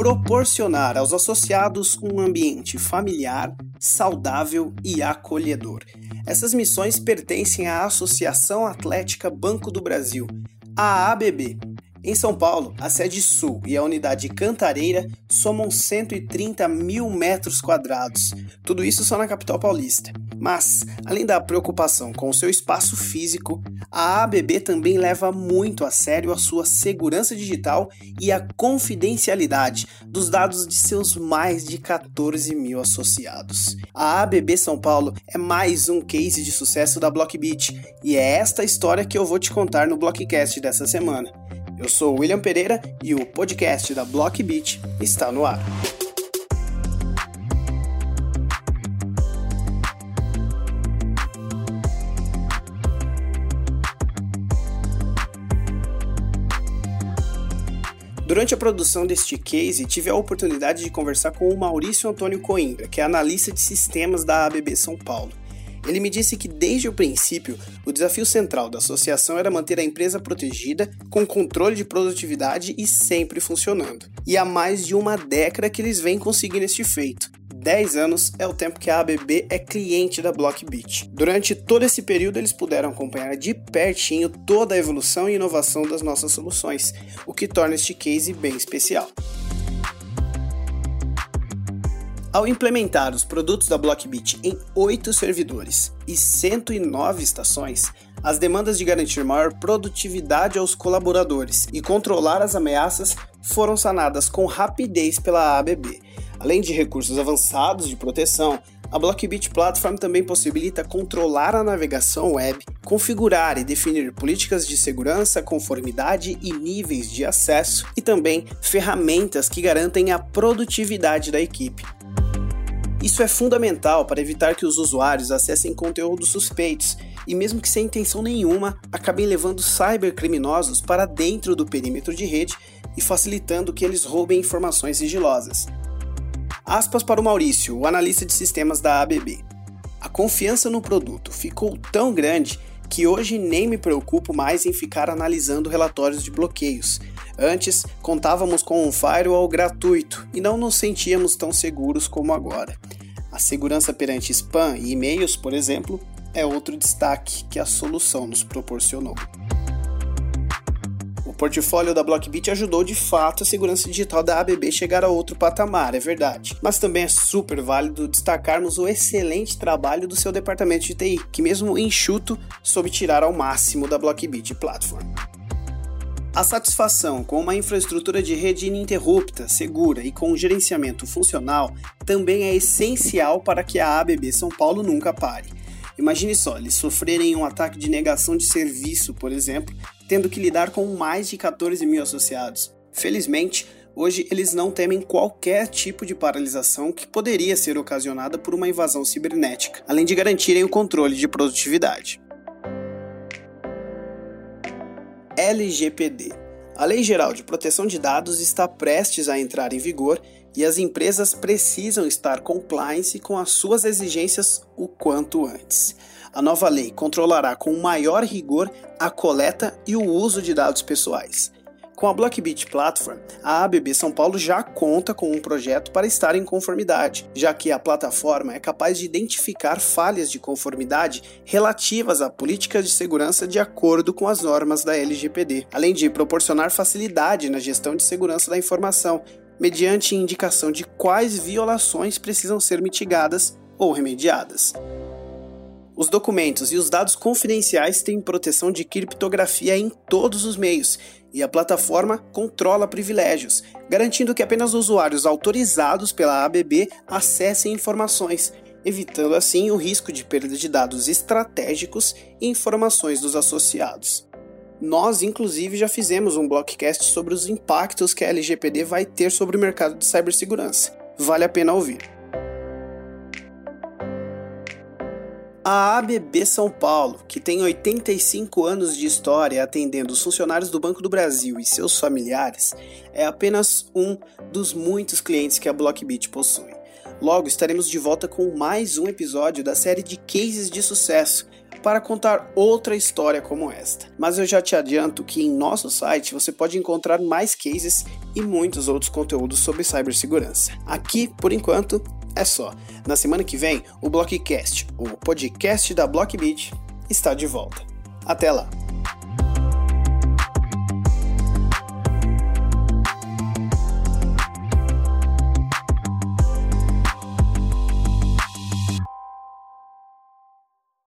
proporcionar aos associados um ambiente familiar, saudável e acolhedor. Essas missões pertencem à Associação Atlética Banco do Brasil, a ABB, em São Paulo, a sede sul e a unidade Cantareira somam 130 mil metros quadrados, tudo isso só na capital paulista. Mas, além da preocupação com o seu espaço físico, a ABB também leva muito a sério a sua segurança digital e a confidencialidade dos dados de seus mais de 14 mil associados. A ABB São Paulo é mais um case de sucesso da Blockbeat e é esta história que eu vou te contar no Blockcast dessa semana. Eu sou William Pereira e o podcast da Block Beat está no ar. Durante a produção deste case, tive a oportunidade de conversar com o Maurício Antônio Coimbra, que é analista de sistemas da ABB São Paulo. Ele me disse que desde o princípio, o desafio central da associação era manter a empresa protegida, com controle de produtividade e sempre funcionando. E há mais de uma década que eles vêm conseguindo este feito. 10 anos é o tempo que a ABB é cliente da Blockbeat. Durante todo esse período, eles puderam acompanhar de pertinho toda a evolução e inovação das nossas soluções, o que torna este case bem especial. Ao implementar os produtos da Blockbit em 8 servidores e 109 estações, as demandas de garantir maior produtividade aos colaboradores e controlar as ameaças foram sanadas com rapidez pela ABB. Além de recursos avançados de proteção, a Blockbit Platform também possibilita controlar a navegação web, configurar e definir políticas de segurança, conformidade e níveis de acesso, e também ferramentas que garantem a produtividade da equipe. Isso é fundamental para evitar que os usuários acessem conteúdos suspeitos e, mesmo que sem intenção nenhuma, acabem levando cybercriminosos para dentro do perímetro de rede e facilitando que eles roubem informações sigilosas. Aspas para o Maurício, o analista de sistemas da ABB. A confiança no produto ficou tão grande que hoje nem me preocupo mais em ficar analisando relatórios de bloqueios. Antes, contávamos com um firewall gratuito e não nos sentíamos tão seguros como agora. A segurança perante spam e e-mails, por exemplo, é outro destaque que a solução nos proporcionou. O portfólio da Blockbit ajudou de fato a segurança digital da ABB chegar a outro patamar, é verdade. Mas também é super válido destacarmos o excelente trabalho do seu departamento de TI, que mesmo enxuto soube tirar ao máximo da Blockbit Platform. A satisfação com uma infraestrutura de rede ininterrupta, segura e com um gerenciamento funcional também é essencial para que a ABB São Paulo nunca pare. Imagine só, eles sofrerem um ataque de negação de serviço, por exemplo, tendo que lidar com mais de 14 mil associados. Felizmente, hoje eles não temem qualquer tipo de paralisação que poderia ser ocasionada por uma invasão cibernética, além de garantirem o controle de produtividade. LGPD. A Lei Geral de Proteção de Dados está prestes a entrar em vigor e as empresas precisam estar compliance com as suas exigências o quanto antes. A nova lei controlará com maior rigor a coleta e o uso de dados pessoais. Com a Blockbit Platform, a ABB São Paulo já conta com um projeto para estar em conformidade, já que a plataforma é capaz de identificar falhas de conformidade relativas a políticas de segurança de acordo com as normas da LGPD, além de proporcionar facilidade na gestão de segurança da informação, mediante indicação de quais violações precisam ser mitigadas ou remediadas. Os documentos e os dados confidenciais têm proteção de criptografia em todos os meios e a plataforma controla privilégios, garantindo que apenas usuários autorizados pela ABB acessem informações, evitando assim o risco de perda de dados estratégicos e informações dos associados. Nós, inclusive, já fizemos um blockcast sobre os impactos que a LGPD vai ter sobre o mercado de cibersegurança. Vale a pena ouvir. A ABB São Paulo, que tem 85 anos de história atendendo os funcionários do Banco do Brasil e seus familiares, é apenas um dos muitos clientes que a Blockbit possui. Logo estaremos de volta com mais um episódio da série de cases de sucesso, para contar outra história como esta. Mas eu já te adianto que em nosso site você pode encontrar mais cases e muitos outros conteúdos sobre cibersegurança. Aqui, por enquanto, é só. Na semana que vem, o Blockcast, o podcast da Blockbeat, está de volta. Até lá!